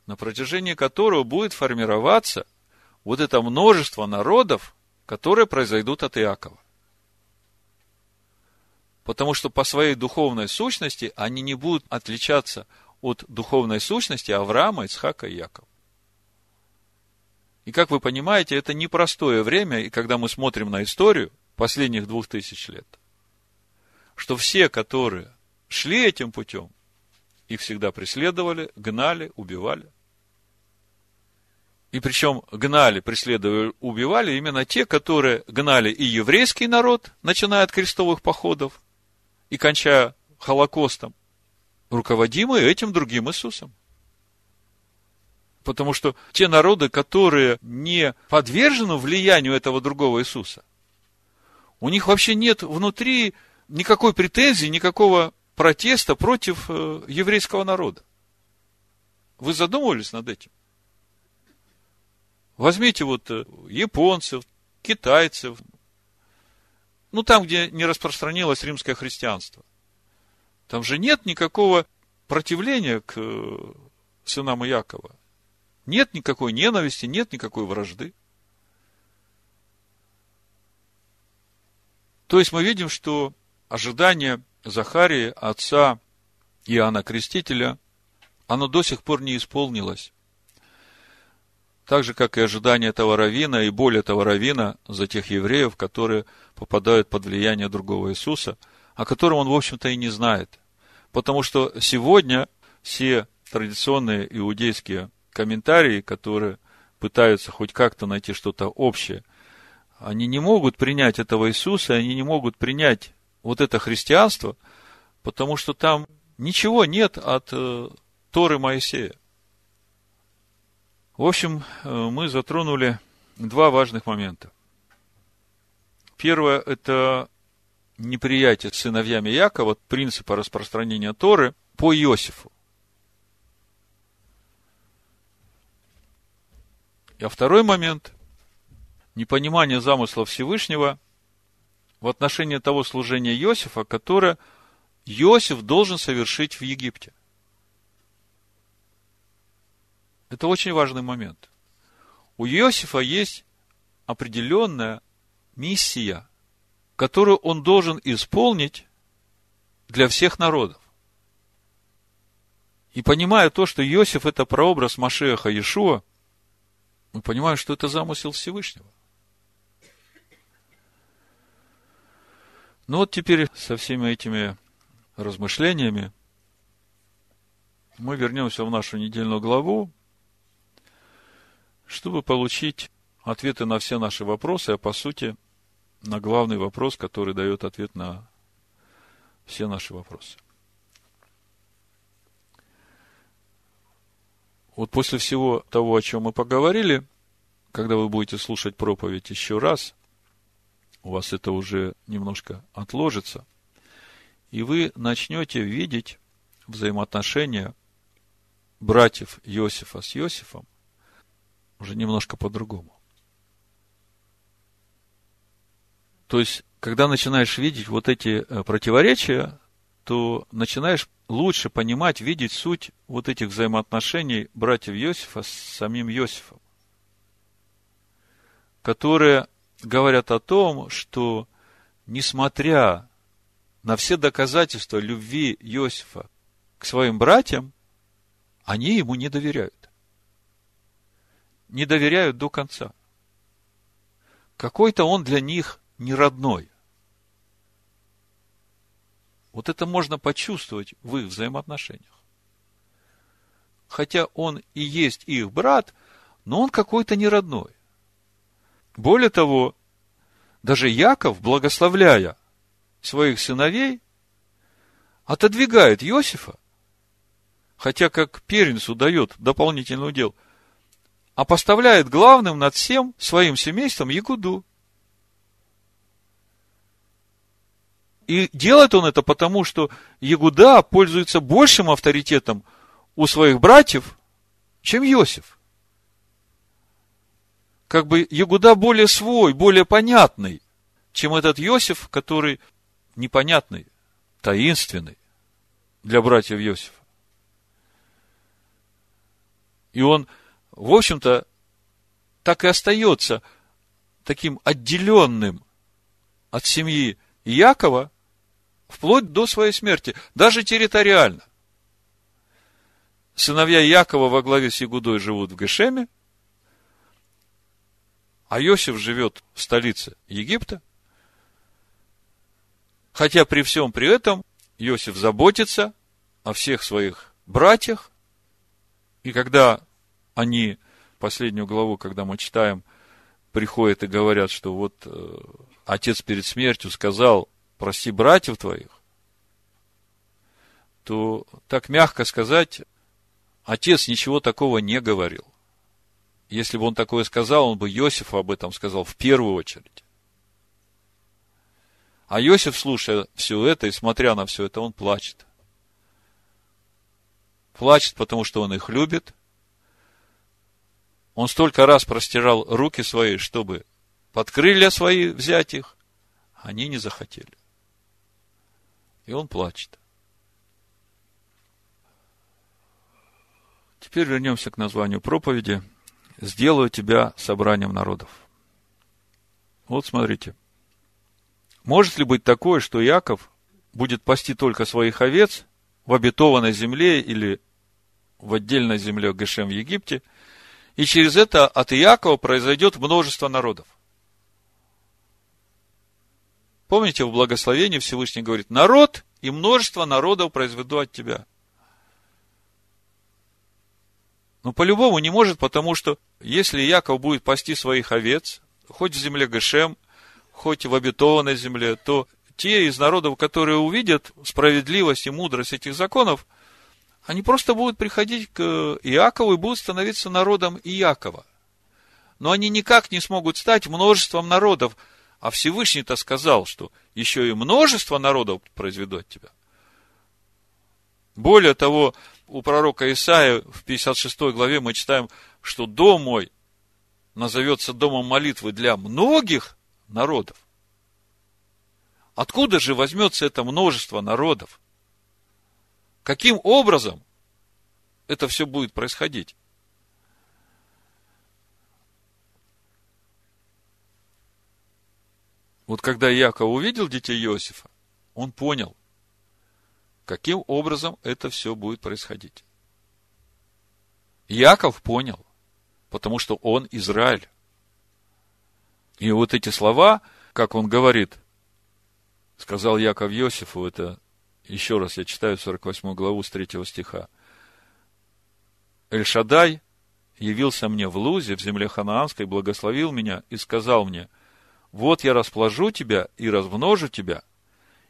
на протяжении которого будет формироваться вот это множество народов, которые произойдут от Иакова. Потому что по своей духовной сущности они не будут отличаться от духовной сущности Авраама, Ицхака и Якова. И как вы понимаете, это непростое время, и когда мы смотрим на историю последних двух тысяч лет, что все, которые шли этим путем, их всегда преследовали, гнали, убивали. И причем гнали, преследовали, убивали именно те, которые гнали и еврейский народ, начиная от крестовых походов и кончая Холокостом, руководимые этим другим Иисусом. Потому что те народы, которые не подвержены влиянию этого другого Иисуса, у них вообще нет внутри никакой претензии, никакого протеста против э, еврейского народа. Вы задумывались над этим? Возьмите вот э, японцев, китайцев, ну там, где не распространилось римское христианство. Там же нет никакого противления к э, сынам Иакова. Нет никакой ненависти, нет никакой вражды. То есть мы видим, что ожидание Захарии, отца Иоанна Крестителя, оно до сих пор не исполнилось. Так же, как и ожидание этого равина и боль этого равина за тех евреев, которые попадают под влияние другого Иисуса, о котором он, в общем-то, и не знает. Потому что сегодня все традиционные иудейские комментарии, которые пытаются хоть как-то найти что-то общее, они не могут принять этого Иисуса, они не могут принять вот это христианство, потому что там ничего нет от э, Торы Моисея. В общем, э, мы затронули два важных момента. Первое – это неприятие сыновьями Якова принципа распространения Торы по Иосифу. А второй момент – непонимание замысла Всевышнего в отношении того служения Иосифа, которое Иосиф должен совершить в Египте. Это очень важный момент. У Иосифа есть определенная миссия, которую он должен исполнить для всех народов. И понимая то, что Иосиф – это прообраз Машеха Иешуа, мы понимаем, что это замысел Всевышнего. Ну вот теперь со всеми этими размышлениями мы вернемся в нашу недельную главу, чтобы получить ответы на все наши вопросы, а по сути на главный вопрос, который дает ответ на все наши вопросы. Вот после всего того, о чем мы поговорили, когда вы будете слушать проповедь еще раз, у вас это уже немножко отложится, и вы начнете видеть взаимоотношения братьев Иосифа с Иосифом уже немножко по-другому. То есть, когда начинаешь видеть вот эти э, противоречия, то начинаешь лучше понимать, видеть суть вот этих взаимоотношений братьев Иосифа с самим Иосифом, которые говорят о том, что несмотря на все доказательства любви Иосифа к своим братьям, они ему не доверяют. Не доверяют до конца. Какой-то он для них не родной. Вот это можно почувствовать в их взаимоотношениях. Хотя он и есть их брат, но он какой-то не родной. Более того, даже Яков, благословляя своих сыновей, отодвигает Иосифа, хотя как первенцу дает дополнительный удел, а поставляет главным над всем своим семейством Ягуду. И делает он это потому, что Ягуда пользуется большим авторитетом у своих братьев, чем Иосиф. Как бы Ягуда более свой, более понятный, чем этот Иосиф, который непонятный, таинственный для братьев Иосифа. И он, в общем-то, так и остается таким отделенным от семьи Якова, вплоть до своей смерти, даже территориально. Сыновья Якова во главе с Ягудой живут в Гешеме, А Иосиф живет в столице Египта. Хотя при всем при этом Иосиф заботится о всех своих братьях. И когда они, последнюю главу, когда мы читаем, приходят и говорят, что вот э, отец перед смертью сказал, прости братьев твоих, то так мягко сказать, отец ничего такого не говорил. Если бы он такое сказал, он бы Иосифу об этом сказал в первую очередь. А Иосиф, слушая все это и смотря на все это, он плачет. Плачет, потому что он их любит. Он столько раз простирал руки свои, чтобы под крылья свои взять их. Они не захотели. И он плачет. Теперь вернемся к названию проповеди – сделаю тебя собранием народов. Вот смотрите. Может ли быть такое, что Яков будет пасти только своих овец в обетованной земле или в отдельной земле Гешем в Египте, и через это от Иакова произойдет множество народов? Помните, в благословении Всевышний говорит, народ и множество народов произведу от тебя. Ну, по-любому не может, потому что если Яков будет пасти своих овец, хоть в земле Гешем, хоть в обетованной земле, то те из народов, которые увидят справедливость и мудрость этих законов, они просто будут приходить к Иакову и будут становиться народом Иакова. Но они никак не смогут стать множеством народов, а Всевышний-то сказал, что еще и множество народов произведу от тебя. Более того, у пророка Исаия в 56 главе мы читаем, что дом мой назовется домом молитвы для многих народов. Откуда же возьмется это множество народов? Каким образом это все будет происходить? Вот когда Яков увидел детей Иосифа, он понял, каким образом это все будет происходить. Яков понял, потому что он Израиль. И вот эти слова, как он говорит, сказал Яков Иосифу, это еще раз я читаю 48 главу с 3 стиха. Эльшадай явился мне в Лузе, в земле ханаанской, благословил меня и сказал мне, вот я расположу тебя и размножу тебя –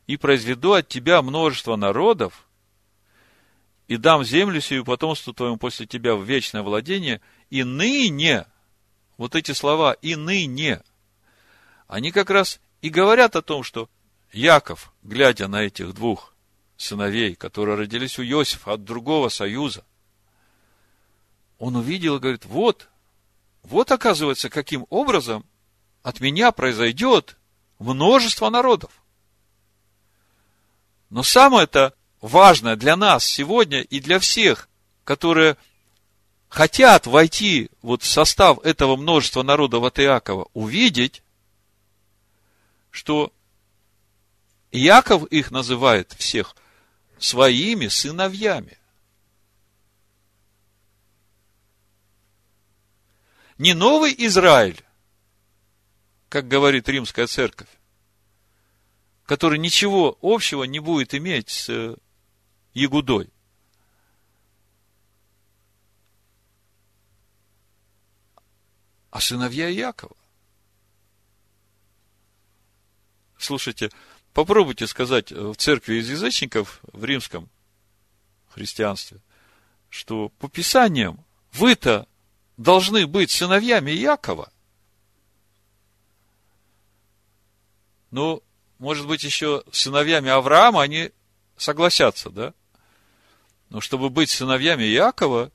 и произведу от тебя множество народов, и дам землю сию потомству твоему после тебя в вечное владение, и ныне, вот эти слова, и ныне, они как раз и говорят о том, что Яков, глядя на этих двух сыновей, которые родились у Иосифа от другого союза, он увидел и говорит, вот, вот оказывается, каким образом от меня произойдет множество народов. Но самое-то важное для нас сегодня и для всех, которые хотят войти вот в состав этого множества народов от Иакова, увидеть, что Иаков их называет всех своими сыновьями. Не новый Израиль, как говорит римская церковь, который ничего общего не будет иметь с э, Ягудой. А сыновья Якова. Слушайте, попробуйте сказать в церкви из язычников в римском христианстве, что по Писаниям вы-то должны быть сыновьями Якова. Но может быть, еще сыновьями Авраама они согласятся, да? Но чтобы быть сыновьями Якова,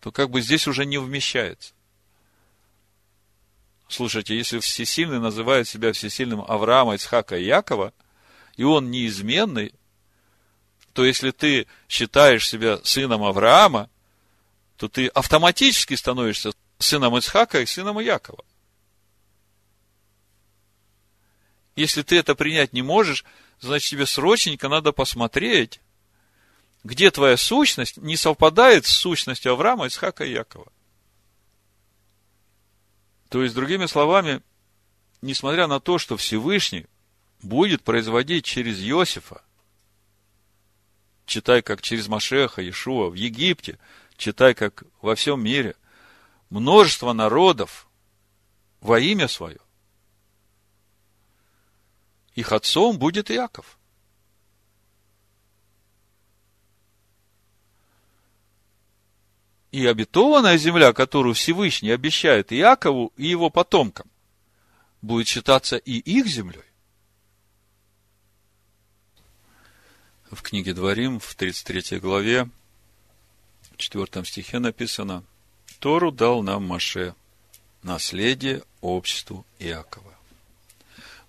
то как бы здесь уже не вмещается. Слушайте, если всесильный называет себя всесильным Авраама, Ицхака и Якова, и он неизменный, то если ты считаешь себя сыном Авраама, то ты автоматически становишься сыном Ицхака и сыном Якова. Если ты это принять не можешь, значит тебе срочненько надо посмотреть, где твоя сущность не совпадает с сущностью Авраама, Исхака и Якова. То есть, другими словами, несмотря на то, что Всевышний будет производить через Иосифа, читай как через Машеха, Иешуа в Египте, читай как во всем мире, множество народов во имя свое, их отцом будет Иаков. И обетованная земля, которую Всевышний обещает Иакову и его потомкам, будет считаться и их землей. В книге Дворим, в 33 главе, в 4 стихе написано, Тору дал нам Маше, наследие обществу Иакова.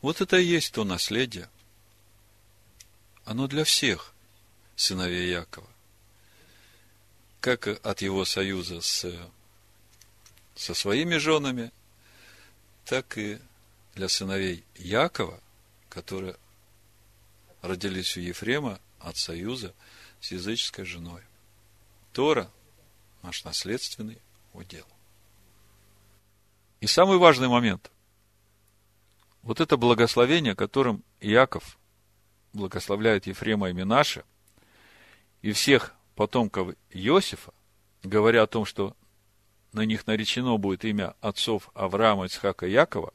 Вот это и есть то наследие. Оно для всех сыновей Якова. Как от его союза с, со своими женами, так и для сыновей Якова, которые родились у Ефрема от союза с языческой женой. Тора – наш наследственный удел. И самый важный момент. Вот это благословение, которым Иаков благословляет Ефрема и Минаша, и всех потомков Иосифа, говоря о том, что на них наречено будет имя отцов Авраама, Ицхака и Якова,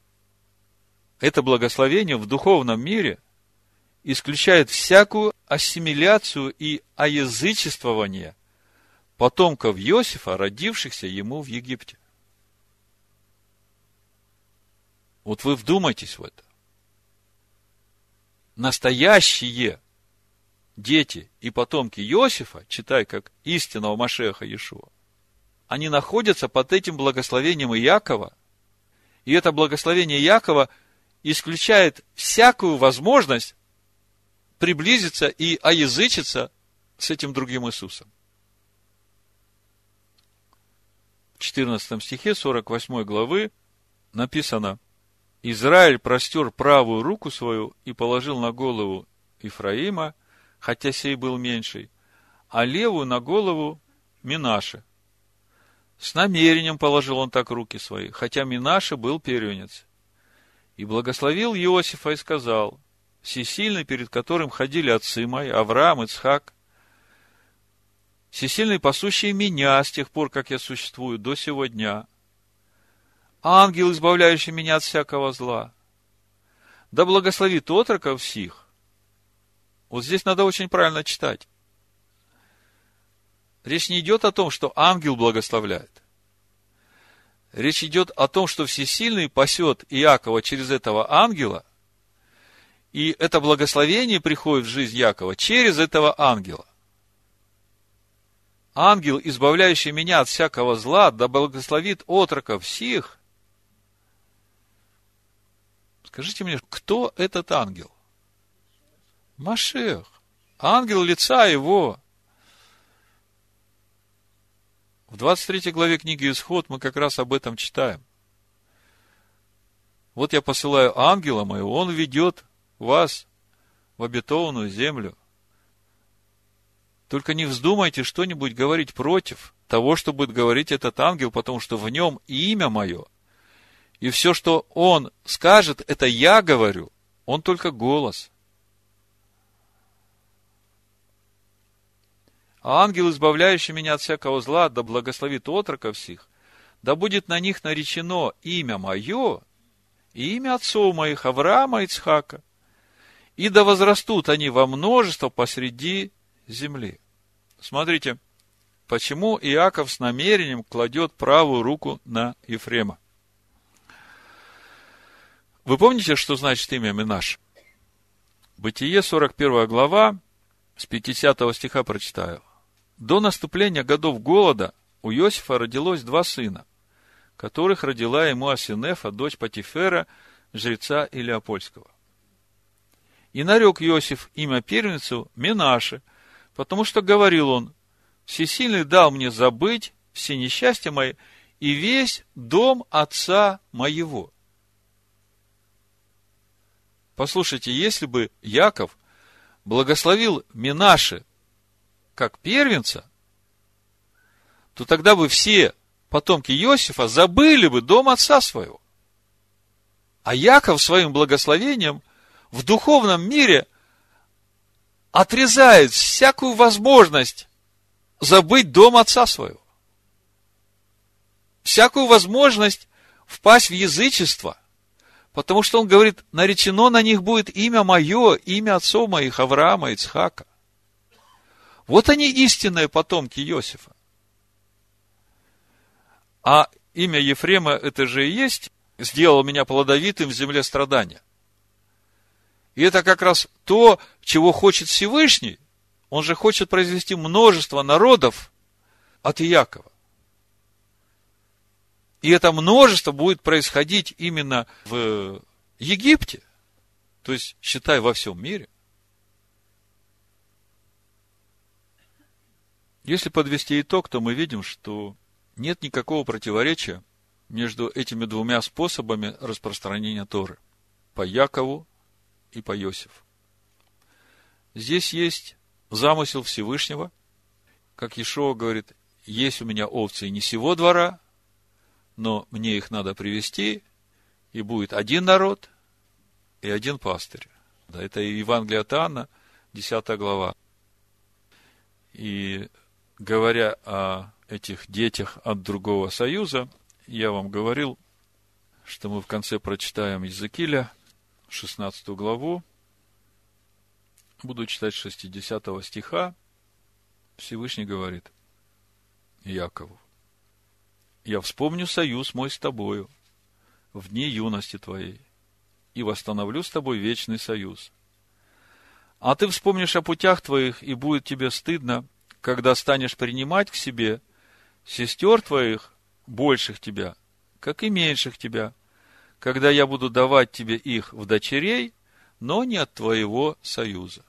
это благословение в духовном мире исключает всякую ассимиляцию и оязычествование потомков Иосифа, родившихся ему в Египте. Вот вы вдумайтесь в это. Настоящие дети и потомки Иосифа, читай как истинного Машеха Иешуа, они находятся под этим благословением Иакова, и это благословение Иакова исключает всякую возможность приблизиться и оязычиться с этим другим Иисусом. В 14 стихе 48 главы написано – Израиль простер правую руку свою и положил на голову Ифраима, хотя сей был меньший, а левую на голову Минаше. С намерением положил он так руки свои, хотя Минаше был первенец. И благословил Иосифа и сказал, всесильный, перед которым ходили отцы мои, Авраам, Ицхак, всесильный, пасущий меня с тех пор, как я существую, до сего дня, ангел, избавляющий меня от всякого зла. Да благословит отроков всех. Вот здесь надо очень правильно читать. Речь не идет о том, что ангел благословляет. Речь идет о том, что Всесильный пасет Иакова через этого ангела, и это благословение приходит в жизнь Якова через этого ангела. Ангел, избавляющий меня от всякого зла, да благословит отроков всех – Скажите мне, кто этот ангел? Машех. Ангел лица его. В 23 главе книги Исход мы как раз об этом читаем. Вот я посылаю ангела моего, он ведет вас в обетованную землю. Только не вздумайте что-нибудь говорить против того, что будет говорить этот ангел, потому что в нем имя мое – и все, что он скажет, это я говорю. Он только голос. А ангел, избавляющий меня от всякого зла, да благословит отрока всех, да будет на них наречено имя мое и имя отцов моих Авраама и Ицхака, и да возрастут они во множество посреди земли. Смотрите, почему Иаков с намерением кладет правую руку на Ефрема. Вы помните, что значит имя Минаш? Бытие, 41 глава, с 50 стиха прочитаю. До наступления годов голода у Иосифа родилось два сына, которых родила ему Асинефа, дочь Патифера, жреца Илеопольского. И нарек Иосиф имя первенцу Минаше, потому что говорил он, Всесильный дал мне забыть все несчастья мои и весь дом отца моего. Послушайте, если бы Яков благословил Минаше как первенца, то тогда бы все потомки Иосифа забыли бы дом отца своего. А Яков своим благословением в духовном мире отрезает всякую возможность забыть дом отца своего. Всякую возможность впасть в язычество. Потому что он говорит, наречено на них будет имя мое, имя отцов моих, Авраама, Ицхака. Вот они истинные потомки Иосифа. А имя Ефрема это же и есть сделал меня плодовитым в земле страдания. И это как раз то, чего хочет Всевышний. Он же хочет произвести множество народов от Иакова. И это множество будет происходить именно в Египте, то есть, считай, во всем мире. Если подвести итог, то мы видим, что нет никакого противоречия между этими двумя способами распространения Торы. По Якову и по Иосифу. Здесь есть замысел Всевышнего. Как Ишуа говорит, есть у меня овцы не сего двора, но мне их надо привести, и будет один народ и один пастырь. Это Евангелие от Иоанна, 10 глава. И говоря о этих детях от другого союза, я вам говорил, что мы в конце прочитаем Иезекииля, 16 главу. Буду читать 60 стиха. Всевышний говорит Якову. «Я вспомню союз мой с тобою в дни юности твоей и восстановлю с тобой вечный союз. А ты вспомнишь о путях твоих, и будет тебе стыдно, когда станешь принимать к себе сестер твоих, больших тебя, как и меньших тебя, когда я буду давать тебе их в дочерей, но не от твоего союза.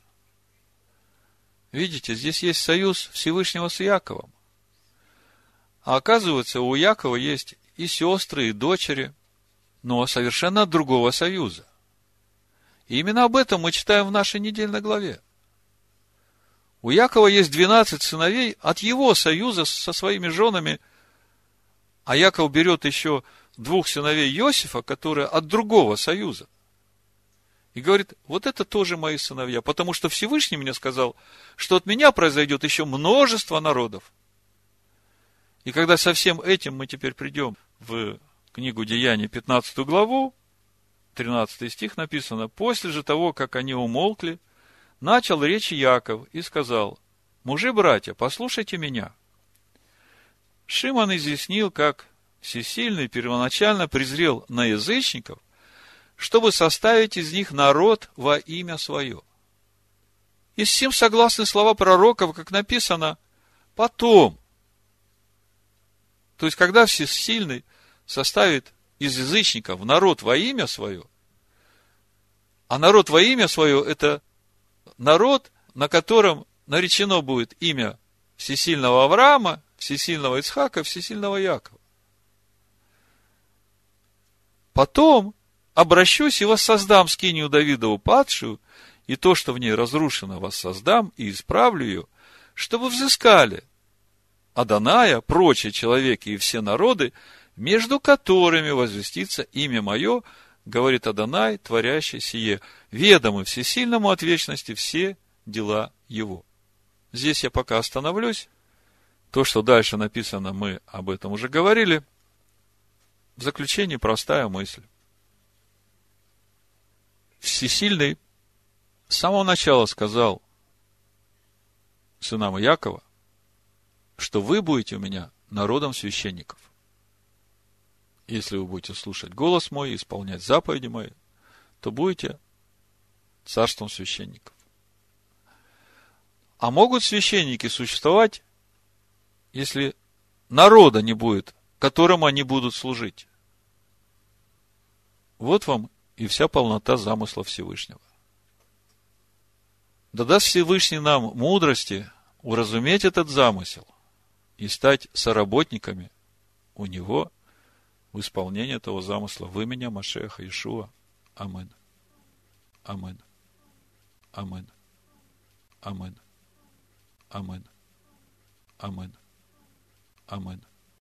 Видите, здесь есть союз Всевышнего с Яковом. А оказывается, у Якова есть и сестры, и дочери, но совершенно другого союза. И именно об этом мы читаем в нашей недельной главе. У Якова есть 12 сыновей от его союза со своими женами, а Яков берет еще двух сыновей Иосифа, которые от другого союза. И говорит, вот это тоже мои сыновья, потому что Всевышний мне сказал, что от меня произойдет еще множество народов. И когда со всем этим мы теперь придем в книгу Деяний, 15 главу, 13 стих написано, после же того, как они умолкли, начал речь Яков и сказал, «Мужи-братья, послушайте меня». Шимон изъяснил, как всесильный первоначально презрел на язычников, чтобы составить из них народ во имя свое. И с всем согласны слова пророков, как написано, потом. То есть, когда всесильный составит из язычников народ во имя свое, а народ во имя свое – это народ, на котором наречено будет имя всесильного Авраама, всесильного Ицхака, всесильного Якова. Потом обращусь и воссоздам скинию Давидову падшую, и то, что в ней разрушено, воссоздам и исправлю ее, чтобы взыскали Аданая, прочие человеки и все народы, между которыми возвестится имя мое, говорит Адонай, творящий сие, ведомы всесильному от вечности все дела его. Здесь я пока остановлюсь. То, что дальше написано, мы об этом уже говорили. В заключение простая мысль. Всесильный с самого начала сказал сынам Якова, что вы будете у меня народом священников если вы будете слушать голос мой и исполнять заповеди мои, то будете царством священников. А могут священники существовать, если народа не будет, которому они будут служить? Вот вам и вся полнота замысла Всевышнего. Да даст Всевышний нам мудрости уразуметь этот замысел и стать соработниками у Него – в исполнение этого замысла в имени Машеха Ишуа. Амин. Амин. Амин. Амин. Амин. Амин. Амин.